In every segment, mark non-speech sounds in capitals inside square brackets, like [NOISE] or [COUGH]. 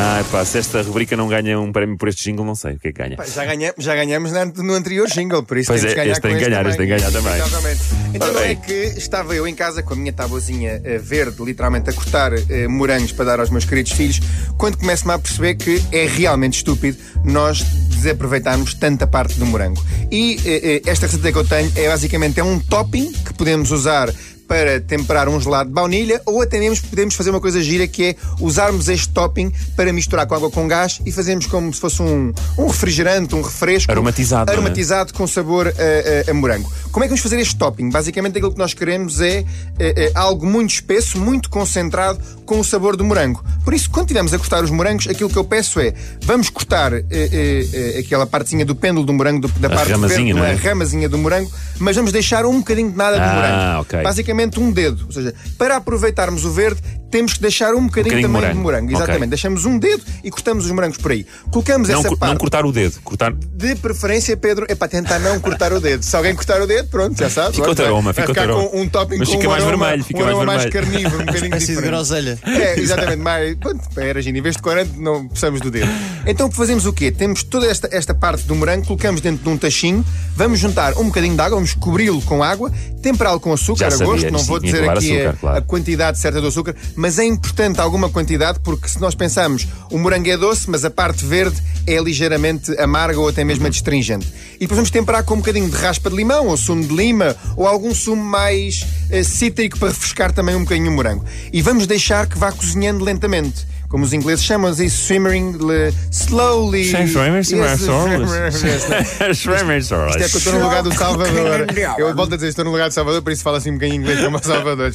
Ai pá, se esta rubrica não ganha um prémio por este jingle, não sei o que é que ganha. Já ganhamos, já ganhamos na- no anterior jingle, por isso Pois temos é, que ganhar este tem com que ganhar, este tem que ganhar também. Exatamente. Então não é bem. que estava eu em casa com a minha tabuazinha eh, verde, literalmente a cortar eh, morangos para dar aos meus queridos filhos, quando começo-me a perceber que é realmente estúpido nós desaproveitarmos tanta parte do morango. E eh, eh, esta receita que eu tenho é basicamente é um topping que podemos usar para temperar um gelado de baunilha ou até mesmo podemos fazer uma coisa gira que é usarmos este topping para misturar com água com gás e fazermos como se fosse um, um refrigerante, um refresco Aromatizado, é? aromatizado com sabor a, a- a morango. Como é que vamos fazer este topping? Basicamente aquilo que nós queremos é, é, é algo muito espesso, muito concentrado com o sabor do morango. Por isso, quando estivermos a cortar os morangos, aquilo que eu peço é vamos cortar é, é, é, aquela partezinha do pêndulo do morango, do- da A parte ramazinha, verde, é? a ramazinha do morango, mas vamos deixar um bocadinho de nada do Ah, morango. ok. Basicamente um dedo. Ou seja, para aproveitarmos o verde, temos que deixar um bocadinho, bocadinho de também de morango. morango. Exatamente. Deixamos um dedo e cortamos os morangos por aí. Colocamos Não, essa parte. não cortar o dedo, cortar. De preferência, Pedro, é para tentar não cortar o dedo. Se alguém cortar o dedo, pronto, já sabe. Fica Vai- outro aroma, vai fica ficar outro aroma. com um topping Mas com fica um mais aroma, vermelho, fica um mais aroma mais vermelho. carnívoro, um [LAUGHS] bocadinho Espécie de groselha. É, exatamente, mais. Pronto, era giro. Em vez de corante, não precisamos do dedo. Então fazemos o quê? Temos toda esta, esta parte do morango, colocamos dentro de um tachinho, vamos juntar um bocadinho de água, vamos cobri-lo com água, temperá-lo com açúcar Já a sabia, gosto. Não vou dizer aqui açúcar, a, claro. a quantidade certa do açúcar, mas é importante alguma quantidade, porque se nós pensarmos o morango é doce, mas a parte verde é ligeiramente amarga ou até mesmo adstringente. E depois vamos temperar com um bocadinho de raspa de limão, ou sumo de lima, ou algum sumo mais eh, cítrico para refrescar também um bocadinho o morango. E vamos deixar que vá cozinhando lentamente. Como os ingleses chamam isso, simmering le- slowly. Simmering, yes. Schwemmer, [LAUGHS] sorry. Isto é que eu estou no lugar do Salvador. [LAUGHS] Eu volto a dizer, estou no lugar do Salvador, por isso falo assim um bocadinho inglês como o Salvador.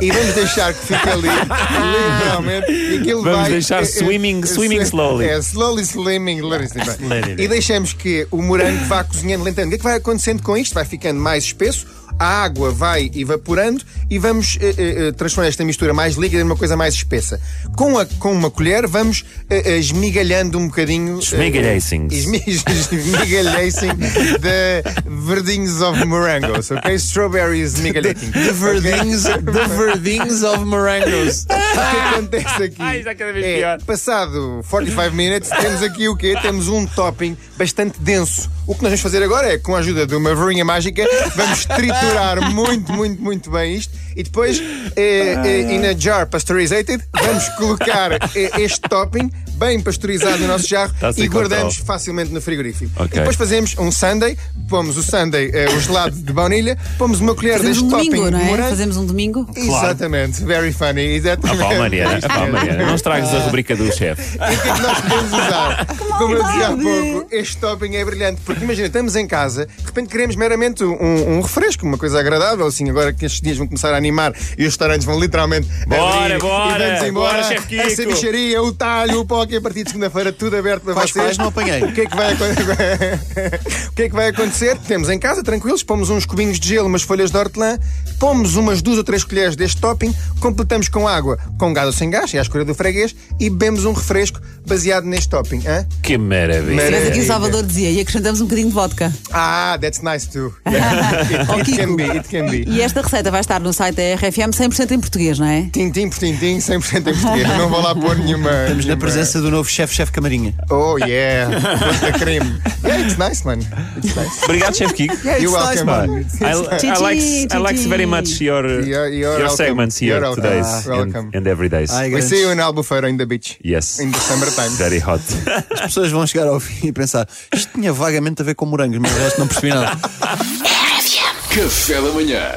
E vamos deixar que fique ali, literalmente. E aquilo Vamos vai, deixar é, é, swimming- é, swimming slowly. É, slowly swimming. Let it E deixamos que o morango vá cozinhando lentamente. O que é que vai acontecendo com isto? Vai ficando mais espesso. A água vai evaporando e vamos eh, eh, eh, transformar esta mistura mais líquida numa coisa mais espessa. Com, a, com uma colher vamos eh, esmigalhando um bocadinho. Esmigalhacing. esmi- [LAUGHS] Esmigalhacing the verdinhos of morangos, ok? Strawberries esmigalhacing. The [LAUGHS] verdinhos, the verdinhos of morangos. [LAUGHS] O que acontece aqui Ai, está cada vez é, pior. passado 45 minutes, temos aqui o quê? Temos um topping bastante denso. O que nós vamos fazer agora é, com a ajuda de uma varinha mágica, vamos triturar [LAUGHS] muito, muito, muito bem isto e depois, eh, eh, in a jar pasteurizated, vamos colocar eh, este topping bem pasteurizado no nosso jarro Está a ser e guardamos controle. facilmente no frigorífico. Ok. E depois fazemos um sundae, pomos o sundae, eh, o gelado de baunilha, pomos uma colher Fazemos deste um topping domingo, não é? morango. Fazemos um domingo. Exatamente, very funny, exatamente. Pá, Mariana, pá, Mariana, não estragues a rubrica do chefe. E o que é que nós podemos usar? [LAUGHS] Como eu dizia há pouco, este topping é brilhante. Porque imagina, estamos em casa, de repente queremos meramente um, um refresco, uma coisa agradável, assim, agora que estes dias vão começar a animar e os restaurantes vão literalmente Bora, abrir bora, e vamos embora. bora. Essa bicharia, o talho, o pó, que a partir de segunda-feira tudo aberto para vocês. quais? Não apanhei. O que é que vai acontecer? [LAUGHS] o que é que vai acontecer? Temos em casa, tranquilos, pomos uns cubinhos de gelo, umas folhas de hortelã, pomos umas duas ou três colheres deste topping, completamos com água, com gás ou sem gás, é à escolha do freguês, e bebemos um refresco baseado neste topping. hã? Que maravilha. Maravilha. Mas aqui o Salvador dizia, e acrescentamos um bocadinho de vodka. Ah, that's nice too. it, [LAUGHS] Oh, it can be, it can be. E esta receita vai estar no site da RFM 100% em português, não é? Tintim por tintim, 100% em português. Não vou lá pôr nenhuma. Estamos na nenhuma- presença do novo chefe, chefe Camarinha. Oh yeah, quanta creme. Yeah, it's nice, man. It's nice. Obrigado, chefe Kiko. Yeah, you're nice, welcome, man. man. I, I, likes, I likes very much your, You're- you're your segments here You're today Ah, and, welcome. and every days. Ai, We see you in Albufeira in the beach. Yes. In the summertime. Very hot. As pessoas vão chegar ao fim e pensar isto tinha vagamente a ver com morangos, mas o resto não percebi nada. [LAUGHS] Café da manhã.